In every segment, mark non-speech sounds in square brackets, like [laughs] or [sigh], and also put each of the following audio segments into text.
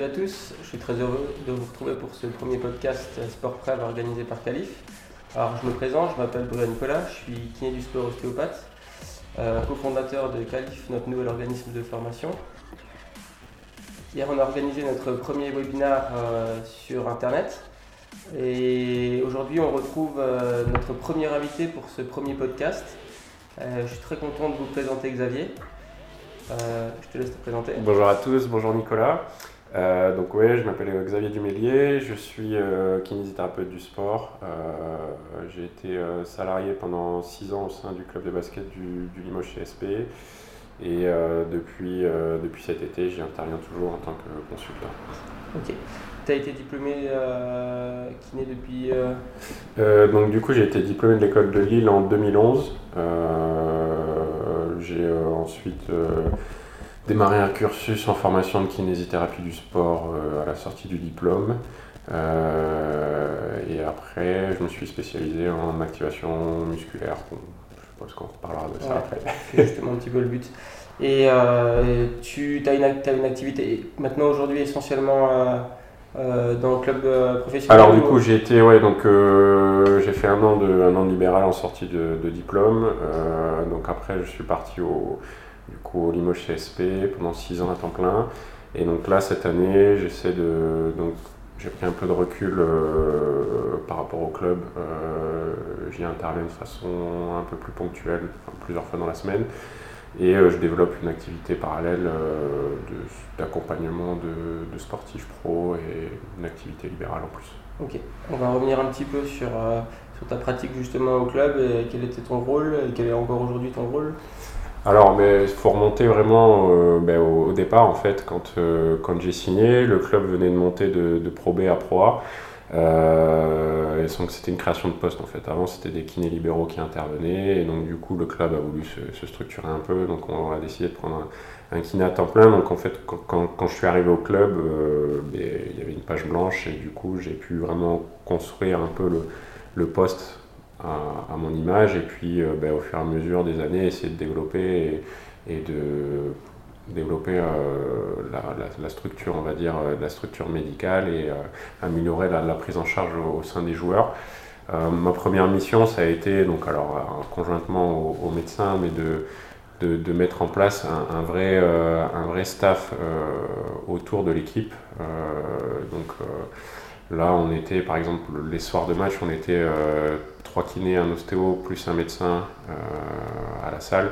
Salut à tous, je suis très heureux de vous retrouver pour ce premier podcast Sport Prêve organisé par Calif. Alors je me présente, je m'appelle Bruno Nicolas, je suis kiné du sport ostéopathe, euh, cofondateur de Calif, notre nouvel organisme de formation. Hier on a organisé notre premier webinaire euh, sur internet et aujourd'hui on retrouve euh, notre premier invité pour ce premier podcast. je suis très content de vous présenter Xavier. je te laisse te présenter. Bonjour à tous, bonjour Nicolas. Euh, donc oui, je m'appelle Xavier Dumélier, je suis euh, kinésithérapeute du sport. Euh, j'ai été salarié pendant 6 ans au sein du club de basket du, du Limoges CSP. Et depuis, depuis cet été, j'y interviens toujours en tant que consultant. Ok. Tu as été diplômé kiné depuis Donc du coup, j'ai été diplômé de l'école de Lille en 2011. j'ai ensuite démarré un cursus en formation de kinésithérapie du sport euh, à la sortie du diplôme. Euh, et après, je me suis spécialisé en activation musculaire. je pense qu'on reparlera de ça après. [laughs] C'est justement un petit peu le but. Et euh, tu as une, as une activité maintenant aujourd'hui essentiellement dans le club professionnel Alors du coup j'ai été ouais donc j'ai fait un an de un an de libéral en sortie de, de diplôme. donc après je suis parti au du coup au Limoges CSP pendant 6 ans à temps plein. Et donc là, cette année, j'essaie de. Donc, j'ai pris un peu de recul euh, par rapport au club. Euh, J'y interviens de façon un peu plus ponctuelle, plusieurs fois dans la semaine. Et euh, je développe une activité parallèle d'accompagnement de, de, sportifs pro et une activité libérale en plus. Ok, on va revenir un petit peu sur, sur ta pratique justement au club et quel était ton rôle? Et quel est encore aujourd'hui ton rôle? Alors, mais il faut remonter vraiment euh, ben, au, départ, en fait, quand, euh, quand j'ai signé, le club venait de monter de, Pro B à Pro A. Euh, c'était une création de poste en fait. Avant c'était des kinés libéraux qui intervenaient et donc du coup le club a voulu se, structurer un peu. Donc on a décidé de prendre un, kiné à temps plein. Donc en fait quand, quand, je suis arrivé au club, ben, il y avait une page blanche et du coup j'ai pu vraiment construire un peu le, le poste à, mon image et puis euh, ben, au fur et à mesure des années essayer de développer et, de développer euh, la, structure, on va dire, euh, la structure médicale et améliorer la, prise en charge au, sein des joueurs. ma première mission, ça a été, donc alors conjointement aux, médecins, mais de, de, mettre en place un, vrai, un vrai staff autour de l'équipe. donc là, on était, par exemple, les soirs de match, on était trois kinés, un ostéo, plus un médecin euh, à la salle.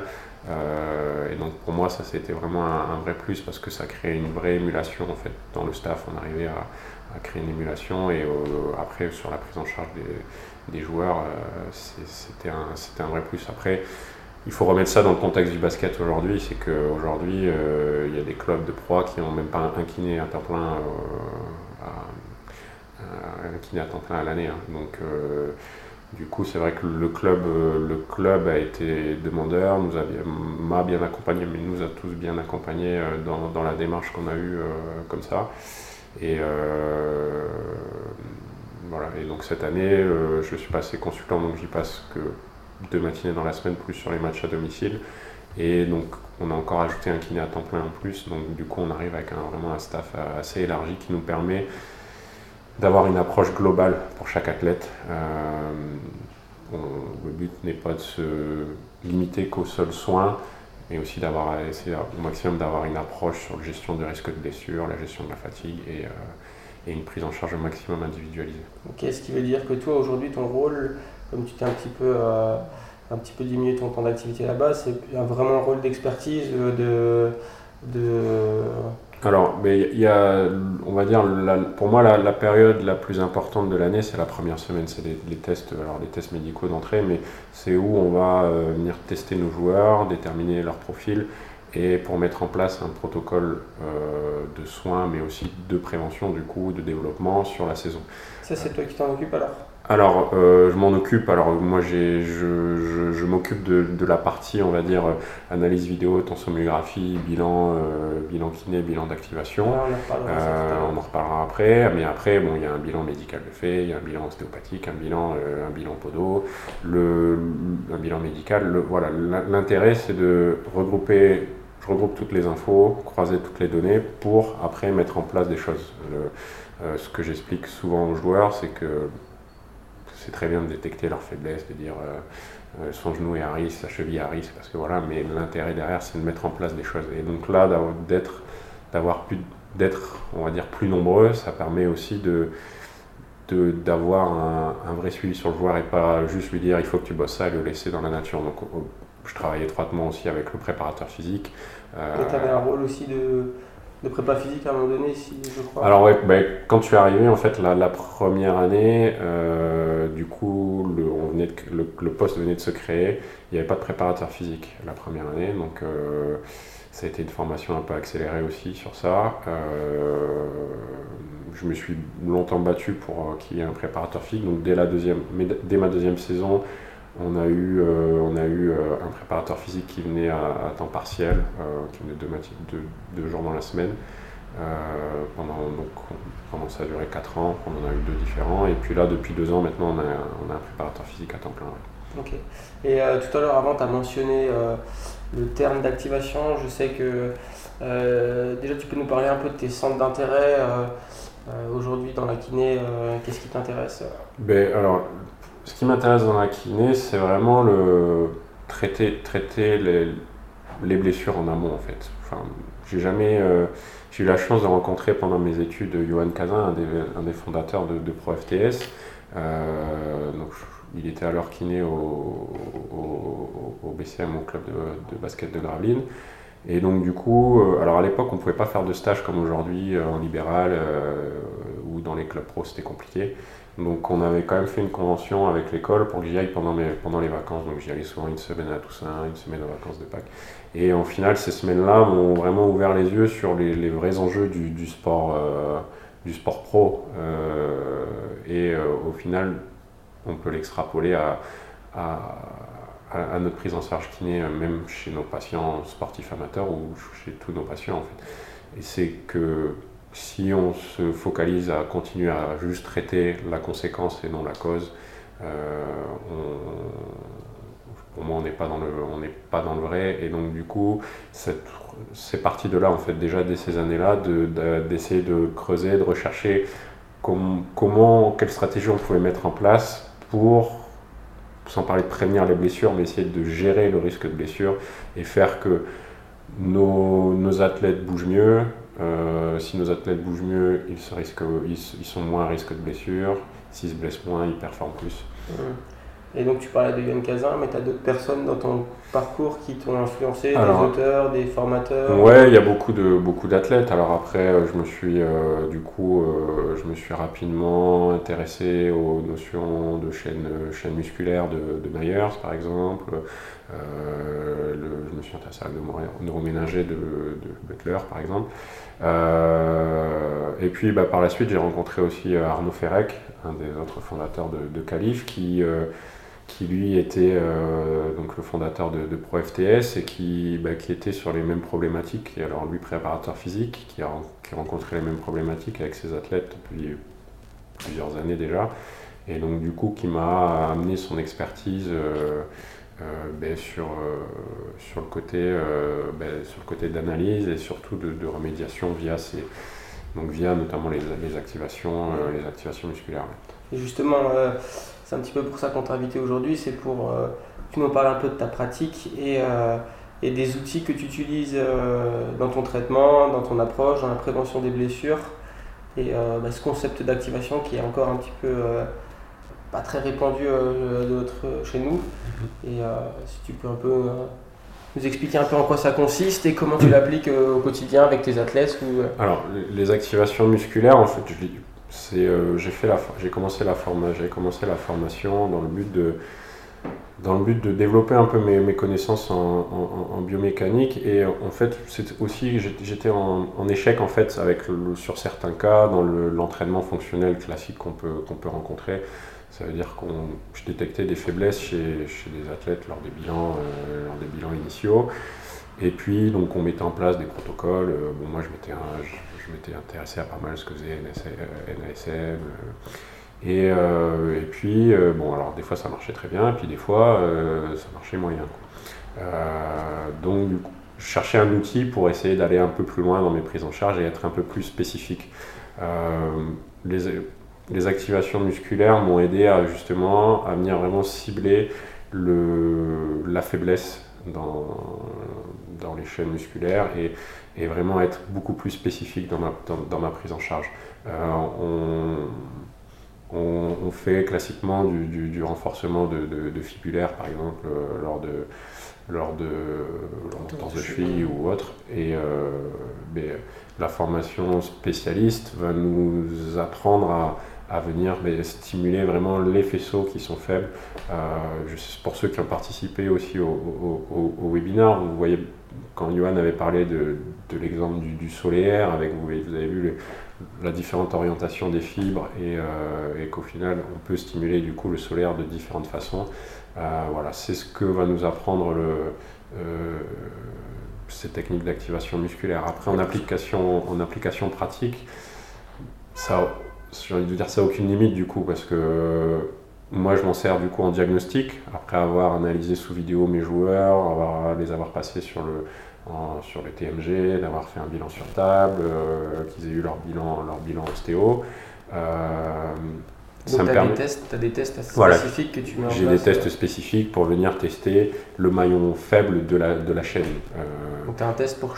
Euh, et donc pour moi, ça c'était vraiment un, vrai plus parce que ça crée une vraie émulation en fait dans le staff. On arrivait à, créer une émulation et après sur la prise en charge des, joueurs, euh, c'était un, un, vrai plus. Après, il faut remettre ça dans le contexte du basket aujourd'hui, c'est qu'aujourd'hui, il y a des clubs de proie qui n'ont même pas un, kiné à temps plein, un kiné à temps plein à l'année. Hein. Donc du coup, c'est vrai que le club, euh, le club a été demandeur, nous m'a bien accompagné, mais nous a tous bien accompagnés euh, dans, la démarche qu'on a eue euh, comme ça. Et voilà. Et donc cette année, je suis passé consultant, donc j'y passe que deux matinées dans la semaine, plus sur les matchs à domicile. Et donc on a encore ajouté un kiné à temps plein en plus. Donc du coup, on arrive avec vraiment un staff assez élargi qui nous permet d'avoir une approche globale pour chaque athlète. Euh, le but n'est pas de se limiter qu'aux seuls soins, mais aussi d'avoir au maximum d'avoir une approche sur la gestion du risque de blessure, la gestion de la fatigue et, euh, et une prise en charge au maximum individualisée. Ok, ce qui veut dire que toi aujourd'hui ton rôle, comme tu t'es un petit peu euh, un petit peu diminué ton temps d'activité là-bas, c'est vraiment un rôle d'expertise, de, de alors, mais il y a, on va dire, pour moi, la, période la plus importante de l'année, c'est la première semaine, c'est les, tests, alors les tests médicaux d'entrée, mais c'est où on va euh, venir tester nos joueurs, déterminer leur profil, et pour mettre en place un protocole euh, de soins, mais aussi de prévention du coup, de développement sur la saison. Ça, c'est toi qui t'en occupes alors? Alors, euh, je m'en occupe. Alors, moi, j'ai, je, je, m'occupe de, de, la partie, on va dire, euh, analyse vidéo, tensonographie, bilan, euh, bilan kiné, bilan d'activation. on, en reparlera après. Mais après, bon, il y a un bilan médical de fait, il y a un bilan ostéopathique, un bilan, un bilan podo, le, un bilan médical. Le, voilà, l'intérêt, c'est de regrouper je regroupe toutes les infos, croiser toutes les données pour après mettre en place des choses. ce que j'explique souvent aux joueurs, c'est que c'est très bien de détecter leurs faiblesses, de dire son genou est à risque, sa cheville est à risque, parce que voilà, mais l'intérêt derrière, c'est de mettre en place des choses. Et donc là, d'être, d'avoir plus, d'être, on va dire, plus nombreux, ça permet aussi de, d'avoir un, vrai suivi sur le joueur et pas juste lui dire il faut que tu bosses ça et le laisser dans la nature. Donc je travaille étroitement aussi avec le préparateur physique. Euh, et tu avais un rôle aussi de, de prépa physique à un moment donné, si je crois. Alors ouais, ben, quand tu es arrivé, en fait, la, première année, euh, du coup, le, on venait le, poste venait de se créer. Il n'y avait pas de préparateur physique la première année, donc euh, ça a été une formation un peu accélérée aussi sur ça. Euh, je me suis longtemps battu pour qu'il y ait un préparateur physique, donc dès, la deuxième, dès ma deuxième saison, on a eu, on a eu un préparateur physique qui venait à, temps partiel, qui venait deux, deux, jours dans la semaine. pendant, donc, pendant ça a duré 4 ans, on en a eu deux différents. Et puis là, depuis deux ans maintenant, on a, on a un préparateur physique à temps plein. Ok. Et euh, tout à l'heure, avant, tu as mentionné euh, le terme d'activation. Je sais que euh, déjà, tu peux nous parler un peu de tes centres d'intérêt aujourd'hui dans la kiné. Qu'est-ce qui t'intéresse? Ben, Alors, ce qui m'intéresse dans la kiné, c'est vraiment le traiter, traiter les, les, blessures en amont, en fait. Enfin, j'ai jamais. j'ai eu la chance de rencontrer pendant mes études Johan Cazin, un des, fondateurs de, de ProFTS. donc, il était alors kiné au, au, BCM, au club de, basket de Gravelines. Et donc du coup, euh, alors à l'époque on ne pouvait pas faire de stage comme aujourd'hui euh, en libéral euh, ou dans les clubs pro, c'était compliqué. Donc on avait quand même fait une convention avec l'école pour que j'y aille pendant, les vacances. Donc j'y allais souvent une semaine à Toussaint, une semaine aux vacances de Pâques. Et en final, ces semaines-là m'ont vraiment ouvert les yeux sur les, vrais enjeux du, sport, du sport pro. et au final, on peut l'extrapoler à, à, notre prise en charge kiné, même chez nos patients sportifs amateurs ou chez tous nos patients en fait. Et c'est que si on se focalise à continuer à juste traiter la conséquence et non la cause, euh, pour moi on n'est pas dans le vrai et donc du coup c'est parti de là en fait déjà dès ces années là d'essayer de, creuser de rechercher comment quelle stratégie on pouvait mettre en place pour, sans parler de prévenir les blessures, mais essayer de gérer le risque de blessure et faire que nos, athlètes bougent mieux. Euh, si nos athlètes bougent mieux, ils, sont moins à risque de blessure. S'ils se blessent moins, ils performent plus. Et donc tu parlais de Yann Cazin, mais tu as d'autres personnes dans ton parcours qui t'ont influencé, des auteurs, des formateurs Ouais, il y a beaucoup de beaucoup d'athlètes. Alors après, euh, je me suis euh, du coup, euh, je me suis rapidement intéressé aux notions de chaîne, chaîne musculaire de, de Myers, par exemple. je me suis intéressé à la neuroménager de, de Butler, par exemple. et puis bah, par la suite, j'ai rencontré aussi Arnaud Ferrec, un des autres fondateurs de, de Calif, qui qui lui était euh, donc le fondateur de, ProFTS et qui, bah, qui était sur les mêmes problématiques. Et alors lui, préparateur physique, qui a, rencontré les mêmes problématiques avec ses athlètes depuis plusieurs années déjà. Et donc du coup, qui m'a amené son expertise euh, euh, ben, sur, sur le côté, ben, sur le côté d'analyse et surtout de, remédiation via ces, donc via notamment les, les activations, les activations musculaires. Justement, c'est un petit peu pour ça qu'on t'a invité aujourd'hui, c'est pour euh, que tu nous parles un peu de ta pratique et, euh, et des outils que tu utilises euh, dans ton traitement, dans ton approche, dans la prévention des blessures et bah, ce concept d'activation qui est encore un petit peu pas très répandu chez nous. Mhm. Et si tu peux un peu nous expliquer un peu en quoi ça consiste et comment tu [coughs] l'appliques au quotidien avec tes athlètes ou, Alors, les activations musculaires, en fait, je, euh, j'ai fait la j'ai commencé la commencé la formation dans le but de dans le but de développer un peu mes, mes connaissances en, biomécanique. Et en fait c'est aussi j'étais en, échec en fait avec sur certains cas dans l'entraînement fonctionnel classique qu'on peut qu'on peut rencontrer. Ça veut dire qu'on je détectais des faiblesses chez, chez des athlètes lors des bilans euh, lors des bilans initiaux. Et puis donc on mettait en place des protocoles. Euh, bon moi je m'étais je m'étais intéressé à pas mal ce que faisait NASM. Euh, et, euh, et puis, euh, bon, alors des fois ça marchait très bien, et puis des fois ça marchait moyen. donc, chercher un outil pour essayer d'aller un peu plus loin dans mes prises en charge et être un peu plus spécifique. les, les activations musculaires m'ont aidé à justement à venir vraiment cibler le, la faiblesse dans, dans les chaînes musculaires et, et, vraiment être beaucoup plus spécifique dans ma, dans, ma prise en charge. on, on, fait classiquement du, du, renforcement de, de, fibulaire, par exemple, lors de lors de lors de cheville ou autre. Et euh, la formation spécialiste va nous apprendre à, à venir stimuler vraiment les faisceaux qui sont faibles. Euh, pour ceux qui ont participé aussi au, au, webinaire, vous voyez quand Johan avait parlé de, l'exemple du, solaire, avec vous, vous avez vu la différente orientation des fibres et, euh, et qu'au final on peut stimuler du coup le solaire de différentes façons. Euh, voilà, c'est ce que va nous apprendre le, ces techniques d'activation musculaire. Après en application, en application pratique, ça j'ai envie de dire ça aucune limite du coup parce que moi je m'en sers du coup en diagnostic après avoir analysé sous vidéo mes joueurs, avoir, les avoir passés sur le sur les TMG, d'avoir fait un bilan sur table, euh, qu'ils aient eu leur bilan leur bilan ostéo. Euh, donc tu as, as, des tests spécifiques que tu mets en J'ai des tests spécifiques pour venir tester le maillon faible de la, de la chaîne. Euh, as un test pour,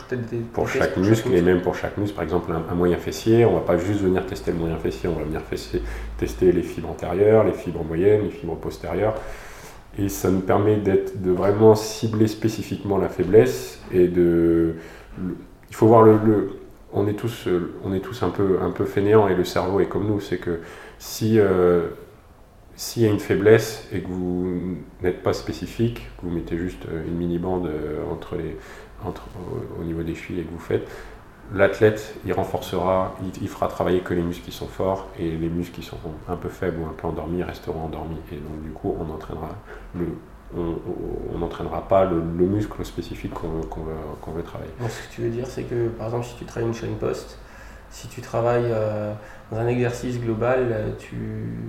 pour chaque muscle et même pour chaque muscle. Par exemple, un, moyen fessier, on ne va pas juste venir tester le moyen fessier, on va venir tester les fibres antérieures, les fibres moyennes, les fibres postérieures. Et ça nous permet de vraiment cibler spécifiquement la faiblesse et de... il faut voir le, on est tous, on est tous un peu, un peu fainéants et le cerveau est comme nous, c'est que si euh, s'il y a une faiblesse et que vous n'êtes pas spécifique, que vous mettez juste euh, une mini-bande euh, entre les, au niveau des chevilles et que vous faites, l'athlète, il renforcera, il, fera travailler que les muscles qui sont forts et les muscles qui sont un peu faibles ou un peu endormis resteront endormis. Et donc du coup, on entraînera le, on n'entraînera pas le, muscle spécifique qu'on veut, veut, travailler. ce que tu veux dire, c'est que par exemple, si tu travailles une chaîne poste, si tu travailles euh, dans un exercice global, euh, tu,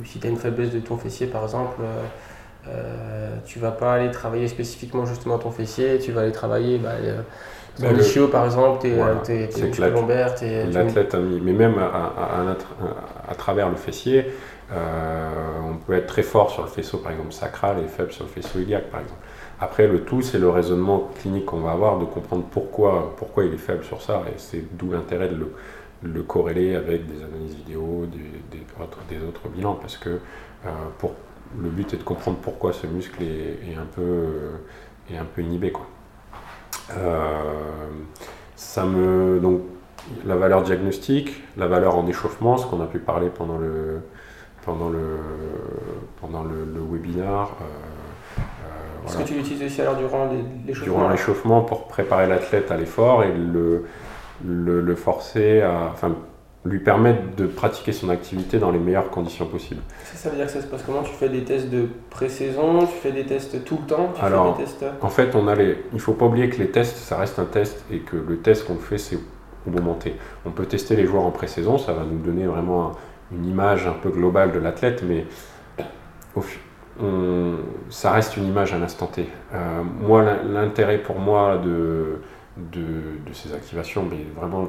si tu as une faiblesse de ton fessier par exemple, tu euh, tu vas pas aller travailler spécifiquement justement ton fessier, tu vas aller travailler bah, ton bah, ischio par exemple, tes, voilà, tes, lombaires. L'athlète mis, mais même à, à, travers le fessier, on peut être très fort sur le faisceau par exemple sacral et faible sur le faisceau iliaque par exemple. Après, le tout, c'est le raisonnement clinique qu'on va avoir, de comprendre pourquoi, pourquoi il est faible sur ça, et c'est d'où l'intérêt de le, le corréler avec des analyses vidéo, des, autres, des autres, bilans, parce que euh, pour, le but est de comprendre pourquoi ce muscle est, un, peu, est un peu inhibé. Quoi. Euh, ça me, donc, la valeur diagnostique, la valeur en échauffement, ce qu'on a pu parler pendant le, pendant le, pendant le, le webinaire. Euh, Est-ce que tu l'utilises aussi alors durant l'échauffement Durant l'échauffement pour préparer l'athlète à l'effort et le, le, forcer à. Enfin, lui permettre de pratiquer son activité dans les meilleures conditions possibles. Ça, veut dire que ça se passe comment? Tu fais des tests de pré-saison Tu fais des tests tout le temps Alors, des tests... en fait, on a les... il ne faut pas oublier que les tests, ça reste un test et que le test qu'on fait, c'est au moment T. On peut tester les joueurs en pré-saison, ça va nous donner vraiment une image un peu globale de l'athlète, mais ça reste une image à l'instant T. Euh, moi, l'intérêt pour moi de de, ces activations, mais vraiment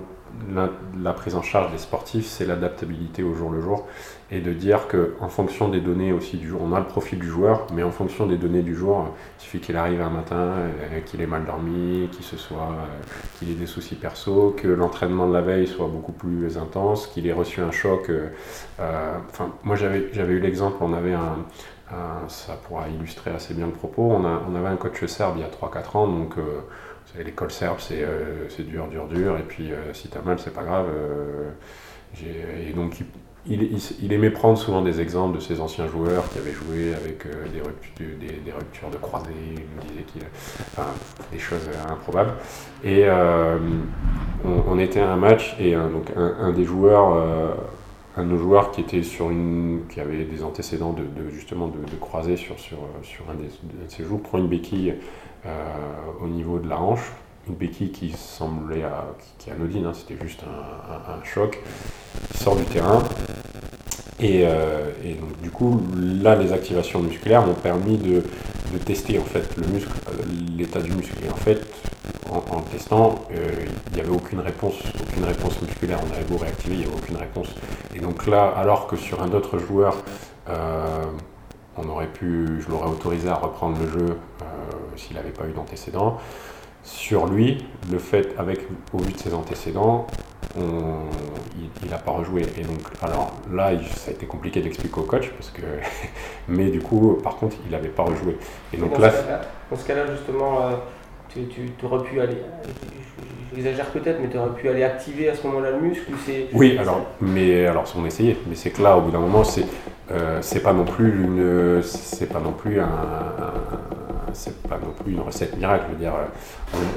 la, prise en charge des sportifs, c'est l'adaptabilité au jour le jour et de dire que en fonction des données aussi du jour, on a le profil du joueur, mais en fonction des données du jour, il suffit qu'il arrive un matin, euh, qu'il ait mal dormi, qu'il se soit, euh, qu'il ait des soucis perso, que l'entraînement de la veille soit beaucoup plus intense, qu'il ait reçu un choc. Euh, enfin, moi j'avais j'avais eu l'exemple, on avait un, ça pourra illustrer assez bien le propos. On, a, on avait un coach serbe il y a 3-4 ans, donc l'école serbe, euh, c'est dur, dur, dur, et puis euh, si t'as mal, c'est pas grave. Euh, et donc, il, aimait prendre souvent des exemples de ses anciens joueurs qui avaient joué avec des, ruptures, de croisés, il me disait qu'il. Enfin, des choses improbables. Et on, était à un match, et donc un, des joueurs un de nos joueurs qui était sur une qui avait des antécédents de, justement de, croisés sur, sur un, des, de ses joues prend une béquille euh, au niveau de la hanche, une béquille qui semblait à, qui, anodine, hein, c'était juste un, choc, sort du terrain. Et, euh, et, donc, du coup, là, les activations musculaires m'ont permis de, de tester en fait le muscle, l'état du muscle. Et en fait, en, testant, il n'y avait aucune réponse, aucune réponse musculaire. On avait beau réactiver, il n'y avait aucune réponse. Et donc là, alors que sur un autre joueur, on aurait pu, je l'aurais autorisé à reprendre le jeu s'il n'avait pas eu d'antécédent. Sur lui, le fait, avec, au vu de ses antécédents, il n'a pas rejoué. Et donc, alors là, ça a été compliqué d'expliquer au coach, parce que, [laughs] mais du coup, par contre, il n'avait pas rejoué. Et donc dans là, ce cas-là, justement, euh, tu, tu aurais pu aller, j'exagère peut-être, mais tu aurais pu aller activer à ce moment-là le muscle c'est Oui, alors, mais alors, on essayait, mais c'est que là, au bout d'un moment, c'est euh, c'est pas non plus une, c'est pas non plus un, c'est pas non plus une recette miracle. Je veux dire,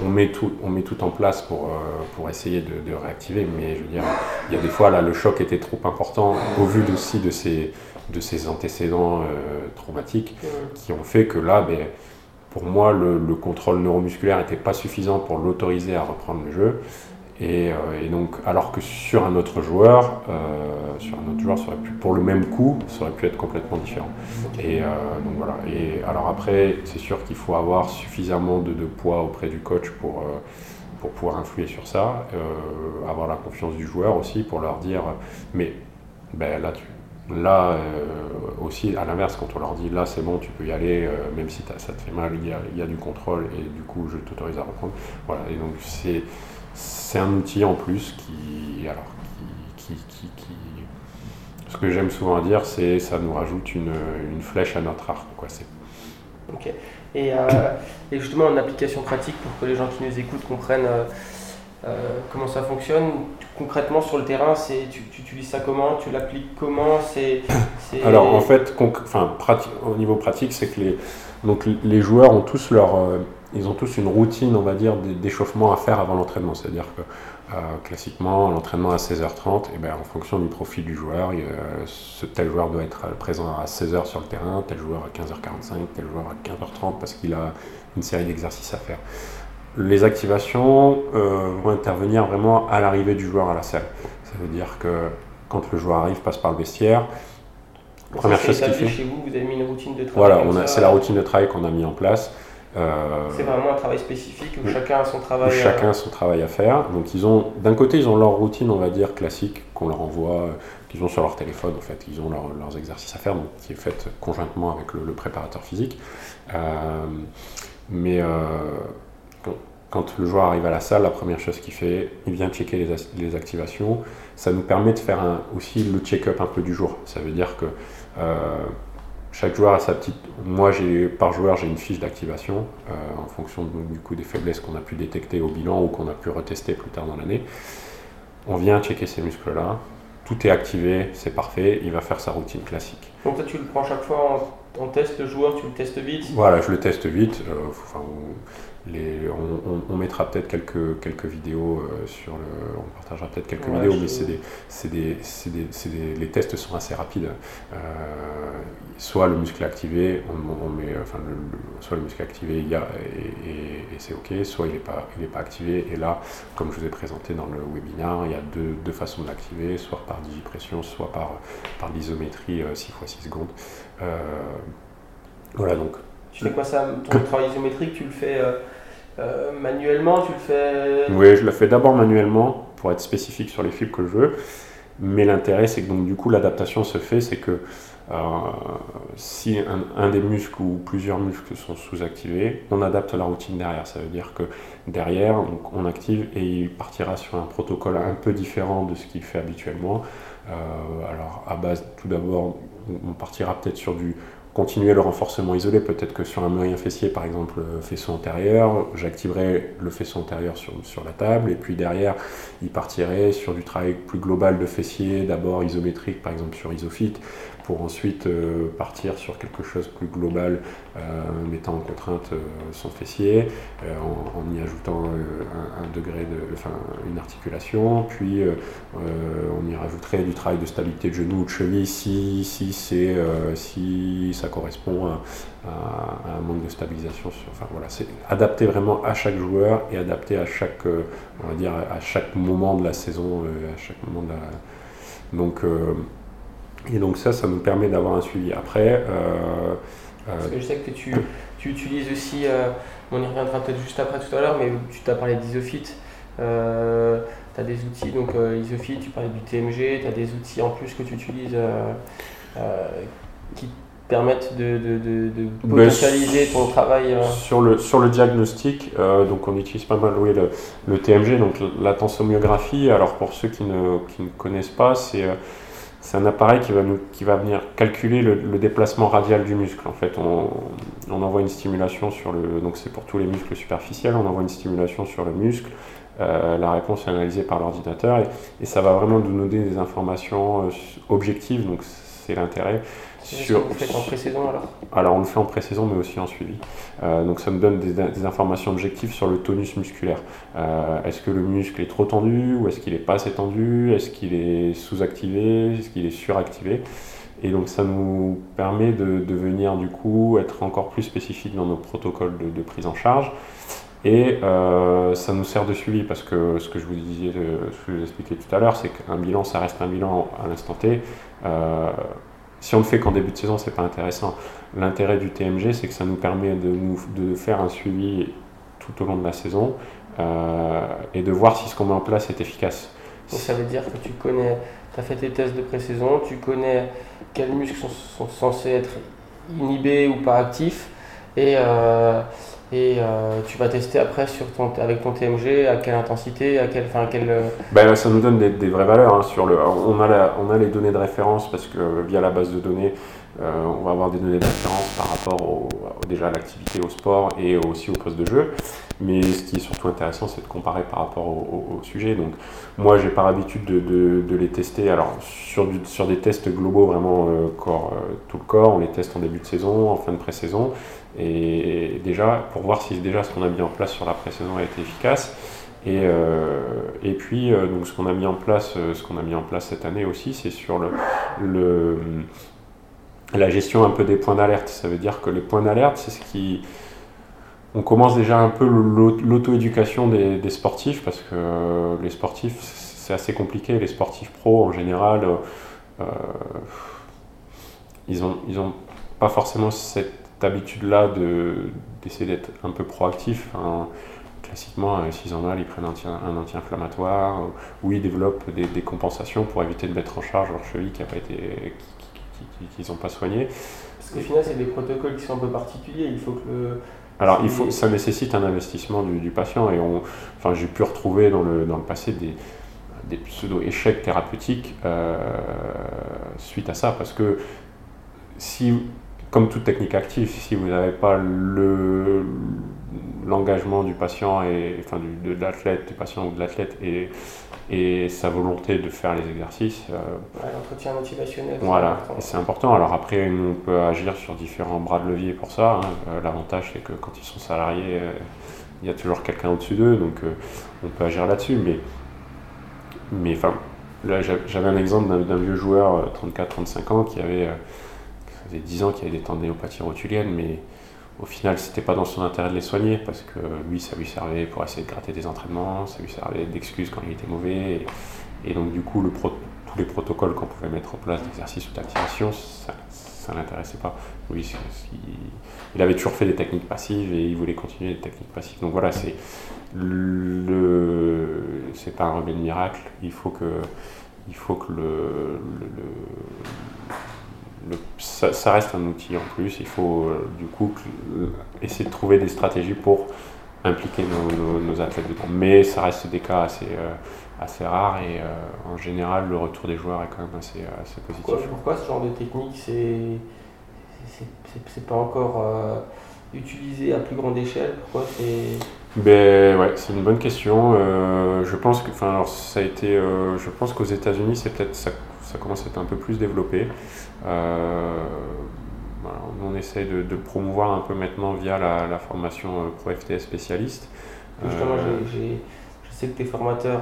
on, met tout, on met tout en place pour euh, pour essayer de, réactiver, mais je veux dire, il y a des fois là, le choc était trop important au vu aussi de ces de ces antécédents euh, traumatiques qui ont fait que là, ben, pour moi, le, le contrôle neuromusculaire n'était pas suffisant pour l'autoriser à reprendre le jeu. Euh, et, donc, alors que sur un autre joueur, euh, sur un autre joueur, ça aurait pu, pour le même coup, ça aurait pu être complètement différent. Et euh, donc voilà. Et alors après, c'est sûr qu'il faut avoir suffisamment de, poids auprès du coach pour pour pouvoir influer sur ça, avoir la confiance du joueur aussi pour leur dire, mais ben là Là aussi, à l'inverse, quand on leur dit là c'est bon, tu peux y aller, même si ça te fait mal, il y, a, y, a, du contrôle et du coup je t'autorise à reprendre. Voilà, et donc c'est c'est un outil en plus qui, alors, qui, qui, qui, ce que j'aime souvent dire, c'est ça nous rajoute une, une, flèche à notre arc. Quoi. Ok. Et, euh, [coughs] et, justement, en application pratique pour que les gens qui nous écoutent comprennent euh, euh, comment ça fonctionne, concrètement sur le terrain, c'est tu, tu, utilises ça comment, tu l'appliques comment, c'est. [coughs] Alors en fait, enfin, au niveau pratique, c'est que les, donc, les joueurs ont tous leur ils ont tous une routine, on va dire, d'échauffement à faire avant l'entraînement. C'est-à-dire que euh, classiquement, l'entraînement à 16h30, et bien, en fonction du profil du joueur, ce tel joueur doit être présent à 16h sur le terrain, tel joueur à 15h45, tel joueur à 15h30 parce qu'il a une série d'exercices à faire. Les activations euh, vont intervenir vraiment à l'arrivée du joueur à la salle. Ça veut dire que quand le joueur arrive, passe par le vestiaire, première chose qu'il fait. Chez vous, vous avez mis une routine de travail. Voilà, c'est la routine de travail qu'on a mis en place. Euh, c'est vraiment un travail spécifique où chacun a son travail. à... chacun a son travail à faire. Donc ils ont, d'un côté, ils ont leur routine, on va dire classique, qu'on leur envoie, euh, qu'ils ont sur leur téléphone en fait. Ils ont leurs exercices à faire, donc qui est fait conjointement avec le, préparateur physique. Euh, mais quand le joueur arrive à la salle, la première chose qu'il fait, il vient checker les, les, activations. Ça nous permet de faire un, aussi le check-up un peu du jour. Ça veut dire que chaque joueur a sa petite. Moi, j'ai par joueur, j'ai une fiche d'activation euh, en fonction du coup des faiblesses qu'on a pu détecter au bilan ou qu'on a pu retester plus tard dans l'année. On vient checker ces muscles-là. Tout est activé, c'est parfait. Il va faire sa routine classique. Donc toi, tu le prends chaque fois en, test le joueur, tu le testes vite? Voilà, je le teste vite. Euh, on, mettra peut-être quelques, quelques vidéos euh, sur le. On partagera peut-être quelques vidéos, mais c'est des, des, les tests sont assez rapides. Euh, soit le muscle est activé, on, met, enfin, soit le muscle est activé y a, et, c'est OK, soit il n'est pas, il pas activé. Et là, comme je vous ai présenté dans le webinaire, il y a deux, deux façons de l'activer, soit par digipression, soit par, par l'isométrie 6 x 6 secondes. Euh, voilà donc. Tu fais quoi ça Ton [coughs] travail isométrique, tu le fais euh, manuellement, tu le fais Oui, je le fais d'abord manuellement pour être spécifique sur les fibres que je veux. Mais l'intérêt, c'est que donc du coup, l'adaptation se fait, c'est que euh, si un, des muscles ou plusieurs muscles sont sous-activés, on adapte la routine derrière. Ça veut dire que derrière, on active et il partira sur un protocole un peu différent de ce qu'il fait habituellement. Euh, alors, à base, tout d'abord, on partira peut-être sur du continuer le renforcement isolé, peut-être que sur un moyen fessier, par exemple, faisceau antérieur, j'activerai le faisceau antérieur sur, sur la table, et puis derrière, il partirait sur du travail plus global de fessier, d'abord isométrique, par exemple sur Isofit, pour ensuite euh, partir sur quelque chose plus global, euh, mettant en contrainte euh, son fessier, en, y ajoutant un, degré de, enfin, une articulation, puis on y rajouterait du travail de stabilité de genou ou de cheville si, si, si ça correspond à, un manque de stabilisation. enfin voilà, c'est adapté vraiment à chaque joueur et adapté à chaque, on va dire, à chaque moment de la saison, à chaque moment de la... Donc et donc ça, ça nous permet d'avoir un suivi. Après, euh, Parce que je sais que tu, tu utilises aussi, on y reviendra peut-être juste après tout à l'heure, mais tu t'as parlé d'Isofit. tu as des outils, donc Isofit, tu parlais du TMG, tu as des outils en plus que tu utilises qui permettent de, de, de, de potentialiser ton travail euh. sur, le, sur le diagnostic, euh, donc on utilise pas mal oui, le, le, TMG, donc la tensomyographie. Alors pour ceux qui ne, qui ne connaissent pas, c'est euh, c'est un appareil qui va, venir calculer le, déplacement radial du muscle. En fait, on, envoie une stimulation sur le. Donc, c'est pour tous les muscles superficiels, on envoie une stimulation sur le muscle. Euh, la réponse est analysée par l'ordinateur et, et, ça va vraiment nous donner des informations objectives. Donc, c'est l'intérêt. Sur... Vous faites en pré-saison alors Alors on le fait en pré-saison mais aussi en suivi. Euh, donc ça nous donne des, informations objectives sur le tonus musculaire. Euh, est-ce que le muscle est trop tendu ou est-ce qu'il n'est pas assez tendu? Est-ce qu'il est sous-activé? Est-ce qu'il est suractivé? Et donc ça nous permet de, venir du coup être encore plus spécifique dans nos protocoles de, prise en charge. Et euh, ça nous sert de suivi parce que ce que je vous disais, ce que je vous expliquais tout à l'heure, c'est qu'un bilan, ça reste un bilan à l'instant T. Si on le fait qu'en début de saison, c'est pas intéressant. L'intérêt du TMG, c'est que ça nous permet de, faire un suivi tout au long de la saison euh, et de voir si ce qu'on met en place est efficace. Donc ça veut dire que tu connais, tu as fait tes tests de pré-saison, tu connais quels muscles sont, censés être inhibés ou pas actifs et, euh, et euh, tu vas tester après sur ton, avec ton TMG à quelle intensité, à quelle. Enfin, quelle... Euh, ben, ça nous donne des, vraies valeurs. Hein, sur le, on, a on a les données de référence parce que via la base de données, euh, on va avoir des données de référence par rapport au, déjà à l'activité, au sport et aussi au poste de jeu. Mais ce qui est surtout intéressant, c'est de comparer par rapport au, sujet. Donc, moi, j'ai par habitude de, de, de, les tester. Alors, sur, du, sur des tests globaux, vraiment corps, tout le corps, on les teste en début de saison, en fin de pré-saison. Et déjà, pour voir si déjà ce qu'on a mis en place sur la pré-saison a été efficace. Et, euh, et puis, euh, donc, ce qu'on a mis en place, euh, ce qu'on a mis en place cette année aussi, c'est sur le, le, la gestion un peu des points d'alerte. Ça veut dire que les points d'alerte, c'est ce qui, on commence déjà un peu l'auto-éducation des, sportifs parce que les sportifs, c'est assez compliqué. Les sportifs pros, en général, ils n'ont ils ont pas forcément cette habitude-là d'essayer d'être un peu proactif. classiquement, euh, s'ils en ont, ils prennent un, anti-inflammatoire ou ils développent des, compensations pour éviter de mettre en charge leur cheville qui a pas été, qu'ils n'ont pas soigné. Parce qu'au final, c'est des protocoles qui sont un peu particuliers. Il faut que Alors, il faut, ça nécessite un investissement du, patient et on, enfin, j'ai pu retrouver dans le, dans le passé des, des pseudo-échecs thérapeutiques euh, suite à ça parce que si comme toute technique active, si vous n'avez pas le, l'engagement du patient, et, enfin du, de l'athlète, du patient ou de l'athlète, et, et sa volonté de faire les exercices. Euh, L'entretien motivationnel. Voilà, c'est important. Alors après, nous, on peut agir sur différents bras de levier pour ça. Hein. Euh, l'avantage, c'est que quand ils sont salariés, euh, il y a toujours quelqu'un au-dessus d'eux, donc on peut agir là-dessus. Mais, mais enfin, là, j'avais un exemple d'un, vieux joueur, 34-35 ans, qui avait faisait 10 ans qu'il avait des tendinopathies rotuliennes, mais au final, c'était pas dans son intérêt de les soigner parce que lui, ça lui servait pour essayer de gratter des entraînements, ça lui servait d'excuse quand il était mauvais. Et, donc, du coup, tous les protocoles qu'on pouvait mettre en place d'exercice ou d'activation, ça ne l'intéressait pas. Il, avait toujours fait des techniques passives et il voulait continuer les techniques passives. Donc voilà, c'est c'est pas un remède miracle. Il faut que, il faut que le ça, reste un outil en plus. Il faut euh, du coup essayer de trouver des stratégies pour impliquer nos, athlètes dedans. Mais ça reste des cas assez, euh, assez rares et euh, en général le retour des joueurs est quand même assez, assez positif. Pourquoi, ce genre de technique c'est c'est pas encore utilisé à plus grande échelle? Pourquoi c'est ben ouais, c'est une bonne question. je pense que, enfin, ça a été, je pense qu'aux États-Unis, c'est peut-être ça, ça commence à être un peu plus développé. Euh, on essaye de, de, promouvoir un peu maintenant via la, formation euh, Pro FTS spécialiste. Justement, euh, je sais que tu es formateur.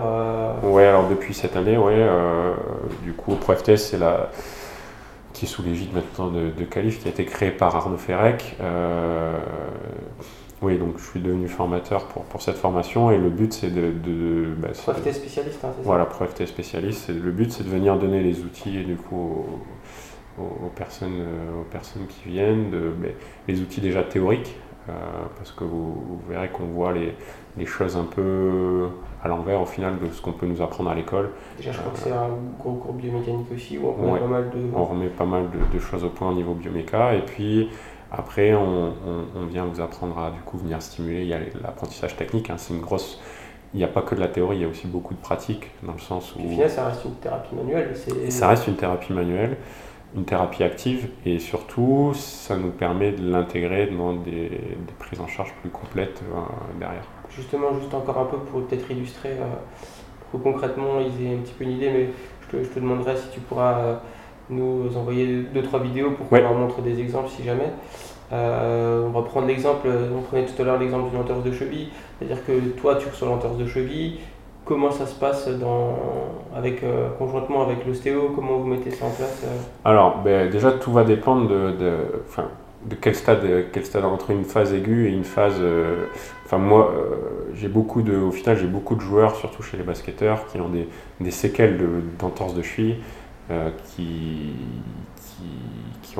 Ouais, alors depuis cette année, ouais, du coup, Pro FTS, c'est la qui est sous l'égide maintenant de, de, Calif, qui a été créé par Arnaud Ferrec. Oui, donc je suis devenu formateur pour, pour cette formation et le but c'est de. de bah, spécialiste, hein, Voilà, Pro FTS spécialiste. Le but c'est de venir donner les outils et du coup aux, personnes, aux personnes qui viennent, de, ben, les outils déjà théoriques, parce que vous, verrez qu'on voit les, les, choses un peu à l'envers au final de ce qu'on peut nous apprendre à l'école. Déjà, je crois que c'est un gros cours biomécanique aussi, où on remet pas mal de... On remet pas mal de, choses au point au niveau bioméca, et puis après, on, vient vous apprendre à du coup venir stimuler, il y a l'apprentissage technique, hein, c'est une grosse il n'y a pas que de la théorie, il y a aussi beaucoup de pratique, dans le sens où... Au final, ça reste une thérapie manuelle. Ça reste une thérapie manuelle, une thérapie active, et surtout, ça nous permet de l'intégrer dans des, prises en charge plus complètes euh, derrière. Justement, juste encore un peu pour peut-être illustrer, euh, pour que concrètement ils aient un petit peu une idée, mais je te, je te demanderai si tu pourras euh, nous envoyer deux, trois vidéos pour qu'on leur montre des exemples si jamais. Euh, on va prendre l'exemple, on prenait tout à l'heure l'exemple d'une entorse de cheville, c'est-à-dire que toi tu reçois l'entorse de cheville, comment ça se passe avec, euh, conjointement avec l'ostéo, comment vous mettez ça en place euh? Alors ben, déjà tout va dépendre de, de, de quel stade, quel stade entre une phase aiguë et une phase... Enfin moi j'ai beaucoup de, au final j'ai beaucoup de joueurs, surtout chez les basketteurs, qui ont des, séquelles d'entorse de, cheville. qui,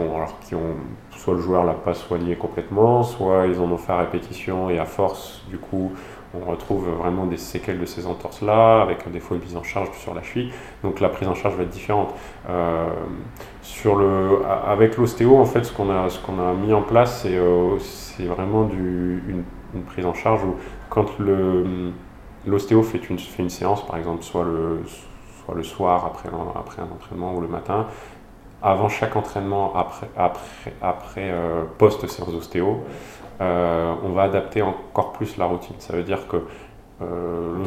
alors, qui ont, soit le joueur l'a pas soigné complètement, soit ils en ont fait à répétition et à force, du coup, on retrouve vraiment des séquelles de ces entorses-là, avec des fois une prise en charge sur la cheville. Donc la prise en charge va être différente. Euh, sur le, avec l'ostéo, en fait, ce qu'on a, a mis en place, c'est, euh, vraiment une, prise en charge où quand l'ostéo fait une, fait une séance, par exemple, soit le, soit le soir après, après un entraînement ou le matin, avant chaque entraînement, après, après, après euh, post-séance d'ostéo, euh, on va adapter encore plus la routine. Ça veut dire que euh,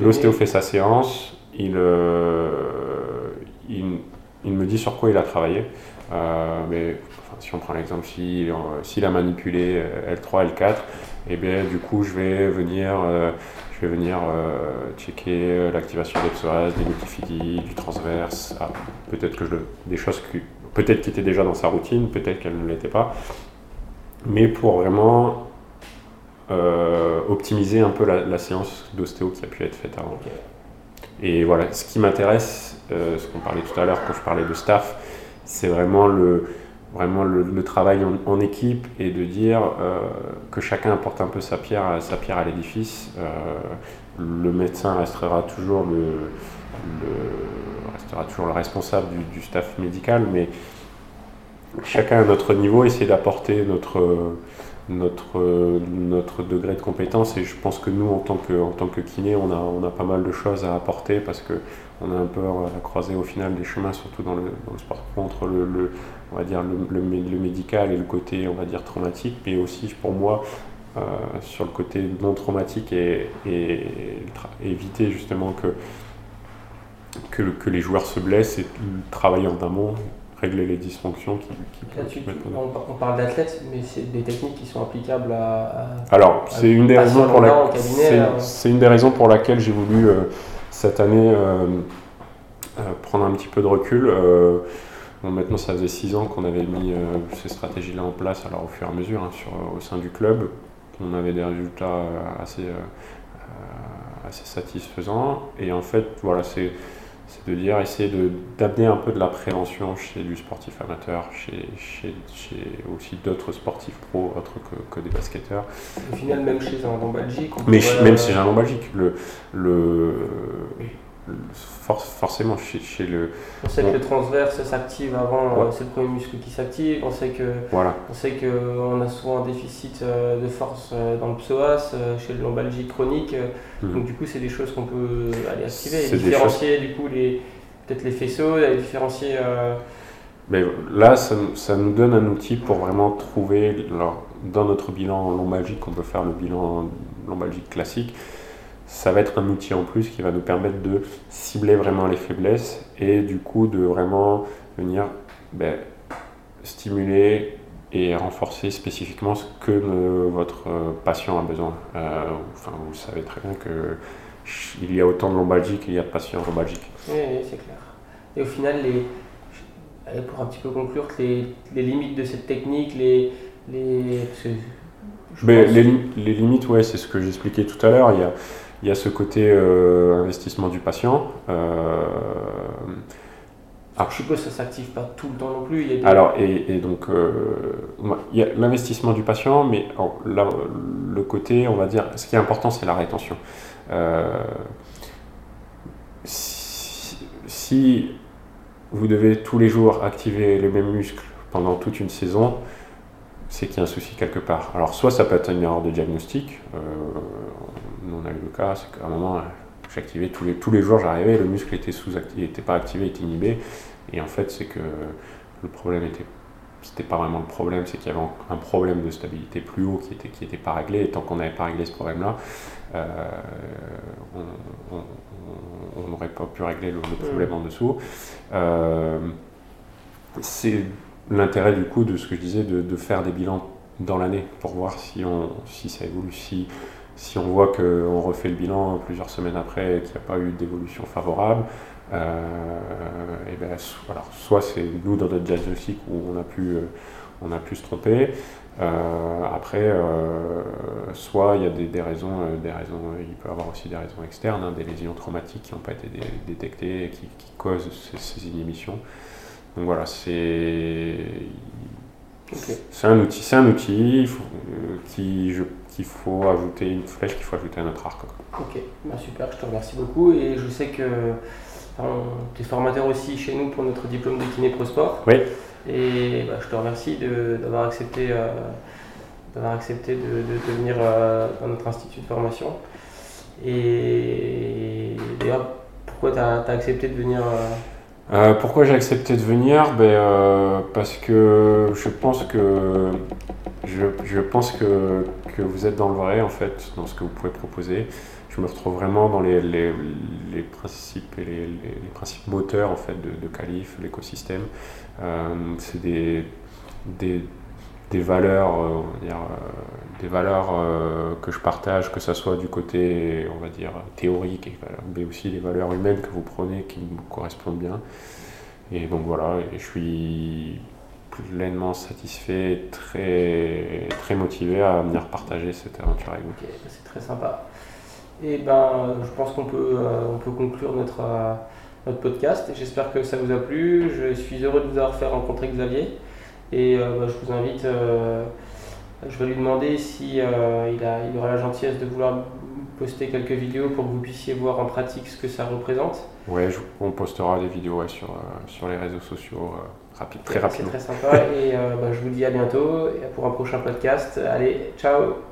l'ostéo fait, sa séance, il, il, il, me dit sur quoi il a travaillé. mais si on prend l'exemple, s'il si, a manipulé L3, L4, et bien du coup je vais venir vais venir checker l'activation des psoas, des multifidis, du transverse, ah, peut-être que je, des choses qui, peut-être qui étaient déjà dans sa routine, peut-être qu'elles ne l'étaient pas, mais pour vraiment euh, optimiser un peu la, séance d'ostéo qui a pu être faite avant. Et voilà, ce qui m'intéresse, euh, ce qu'on parlait tout à l'heure quand je parlais de staff, c'est vraiment le, vraiment le, travail en, équipe et de dire euh, que chacun apporte un peu sa pierre, sa pierre à l'édifice. Euh, le médecin restera toujours le, restera toujours le responsable du, staff médical, mais chacun à notre niveau essaie d'apporter notre, notre, notre degré de compétence et je pense que nous en tant que, en tant que kiné on a, on a pas mal de choses à apporter parce que on a un peu à croiser au final des chemins surtout dans le, dans le sport entre le, on va dire le, le, médical et le côté on va dire traumatique mais aussi pour moi euh, sur le côté non traumatique et, et, éviter justement que, que, que, les joueurs se blessent et travailler en amont régler les dysfonctions qui, qui, on, parle d'athlètes, mais c'est des techniques qui sont applicables à. Alors, c'est une, des raisons pour la, c'est, une des raisons pour laquelle j'ai voulu euh, cette année euh, prendre un petit peu de recul. Bon, maintenant, ça faisait six ans qu'on avait mis ces stratégies-là en place, alors au fur et à mesure, hein, sur, au sein du club on avait des résultats euh, assez, euh, euh, assez satisfaisants. Et en fait, voilà, c'est de dire, essayer d'amener un peu de la prévention chez du sportif amateur, chez, chez, aussi d'autres sportifs pro autres que, que, des basketteurs. Au final, même chez un lombalgique. Mais même chez un lombalgique, le, le, forcément chez, le. On sait que le transverse s'active avant, euh, c'est le premier muscle qui s'active. On sait que voilà. on sait qu'on a souvent un déficit euh, de force euh, dans le psoas, chez le lombalgie chronique. Mhm. Donc du coup, c'est des choses qu'on peut aller activer et différencier du coup les peut-être les faisceaux, les différencier. Mais là, ça, ça, nous donne un outil pour vraiment trouver, dans notre bilan lombalgique, on peut faire le bilan lombalgique classique, ça va être un outil en plus qui va nous permettre de cibler vraiment les faiblesses et du coup de vraiment venir ben, stimuler et renforcer spécifiquement ce que votre patient a besoin. Euh, enfin, vous savez très bien qu'il y a autant de lombalgie qu'il y a de patients lombalgiques. Oui, c'est clair. Et au final, les, pour un petit peu conclure, les, les limites de cette technique, les, les, les, les, limites, ouais, c'est ce que j'expliquais tout à l'heure. Il y a, il y a ce côté euh, investissement du patient. Euh, Ah. Je suppose que ça ne s'active pas tout le temps non plus. Alors, et, donc, euh, il y a l'investissement du patient, mais le côté, on va dire, ce qui est important, c'est la rétention. Euh, si, vous devez tous les jours activer les mêmes muscles pendant toute une saison, c'est qu'il y a un souci quelque part. Alors, soit ça peut être une erreur de diagnostic. Euh, on a eu le cas, c'est qu'à un moment, j'activais tous les, tous les jours, j'arrivais, le muscle était sous il n'était pas activé, était inhibé. Et en fait, c'est que le problème était. C'était pas vraiment le problème, c'est qu'il y avait un problème de stabilité plus haut qui n'était qui était pas réglé. Et tant qu'on n'avait pas réglé ce problème-là, euh, on n'aurait pas pu régler le, problème en dessous. Euh, c'est l'intérêt du coup de ce que je disais, de, de faire des bilans dans l'année pour voir si, on, si ça évolue, si, si on voit qu'on refait le bilan plusieurs semaines après et qu'il n'y a pas eu d'évolution favorable, euh, et ben, soit c'est nous dans notre diagnostic où on a pu, euh, on a pu se tromper. Euh, après, soit il y a des, raisons, des raisons, il peut y avoir aussi des raisons externes, hein, des lésions traumatiques qui n'ont pas été détectées et qui, causent ces, inhibitions. Donc voilà, c'est c'est un outil, c'est un outil qui, je qu'il faut ajouter une flèche qu'il faut ajouter à notre arc. Ok, bah, super, je te remercie beaucoup et je sais que tu es formateur aussi chez nous pour notre diplôme de kiné pro sport. Oui. Et bah, je te remercie d'avoir accepté, euh, accepté de, de, venir euh, dans notre institut de formation. Et d'ailleurs, pourquoi tu as, accepté de venir euh, pourquoi j'ai accepté de venir? Ben, Parce que je pense que je, je pense que, que, vous êtes dans le vrai en fait, dans ce que vous pouvez proposer. Je me retrouve vraiment dans les, les, les principes et les, les, principes moteurs en fait de, de Calif, l'écosystème. Euh, c'est des, des, des, valeurs, euh, on va dire, euh, des valeurs euh, que je partage, que ce soit du côté, on va dire, théorique, mais aussi des valeurs humaines que vous prenez qui me correspondent bien. Et donc voilà, je suis pleinement satisfait, très, très motivé à venir partager cette aventure avec vous. c'est très sympa. Et ben, je pense qu'on peut, on peut conclure notre, notre podcast. J'espère que ça vous a plu. Je suis heureux de vous avoir fait rencontrer Xavier. Et euh, ben, je vous invite, je vais lui demander si il, a, il aura la gentillesse de vouloir poster quelques vidéos pour que vous puissiez voir en pratique ce que ça représente. Oui, on postera des vidéos sur, sur les réseaux sociaux très rapidement. C'est très sympa et euh, bah, je vous dis à bientôt pour un prochain podcast. Allez, ciao